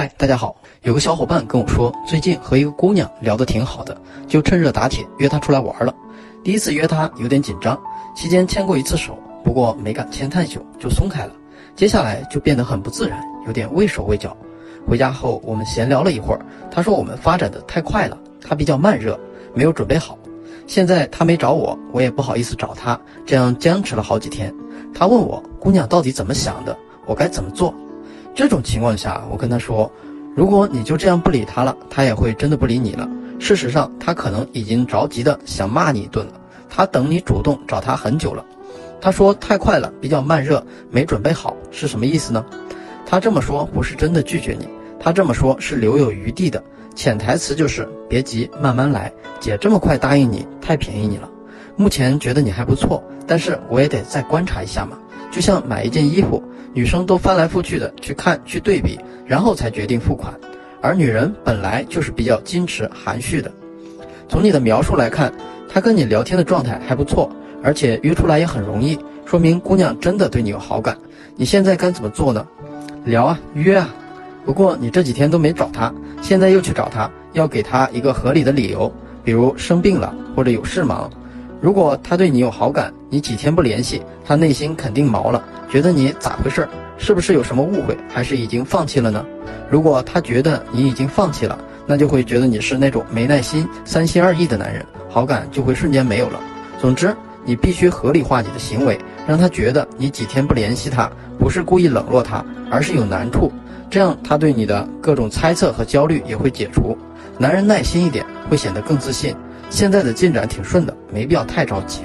嗨，大家好。有个小伙伴跟我说，最近和一个姑娘聊得挺好的，就趁热打铁约她出来玩了。第一次约她有点紧张，期间牵过一次手，不过没敢牵太久就松开了。接下来就变得很不自然，有点畏手畏脚。回家后我们闲聊了一会儿，她说我们发展的太快了，她比较慢热，没有准备好。现在她没找我，我也不好意思找她，这样僵持了好几天。她问我姑娘到底怎么想的，我该怎么做？这种情况下，我跟她说。如果你就这样不理他了，他也会真的不理你了。事实上，他可能已经着急的想骂你一顿了。他等你主动找他很久了。他说太快了，比较慢热，没准备好，是什么意思呢？他这么说不是真的拒绝你，他这么说是留有余地的，潜台词就是别急，慢慢来。姐这么快答应你，太便宜你了。目前觉得你还不错，但是我也得再观察一下嘛。就像买一件衣服。女生都翻来覆去的去看去对比，然后才决定付款，而女人本来就是比较矜持含蓄的。从你的描述来看，她跟你聊天的状态还不错，而且约出来也很容易，说明姑娘真的对你有好感。你现在该怎么做呢？聊啊，约啊。不过你这几天都没找她，现在又去找她，要给她一个合理的理由，比如生病了或者有事忙。如果他对你有好感，你几天不联系，他内心肯定毛了。觉得你咋回事？是不是有什么误会，还是已经放弃了呢？如果他觉得你已经放弃了，那就会觉得你是那种没耐心、三心二意的男人，好感就会瞬间没有了。总之，你必须合理化你的行为，让他觉得你几天不联系他，不是故意冷落他，而是有难处。这样，他对你的各种猜测和焦虑也会解除。男人耐心一点，会显得更自信。现在的进展挺顺的，没必要太着急。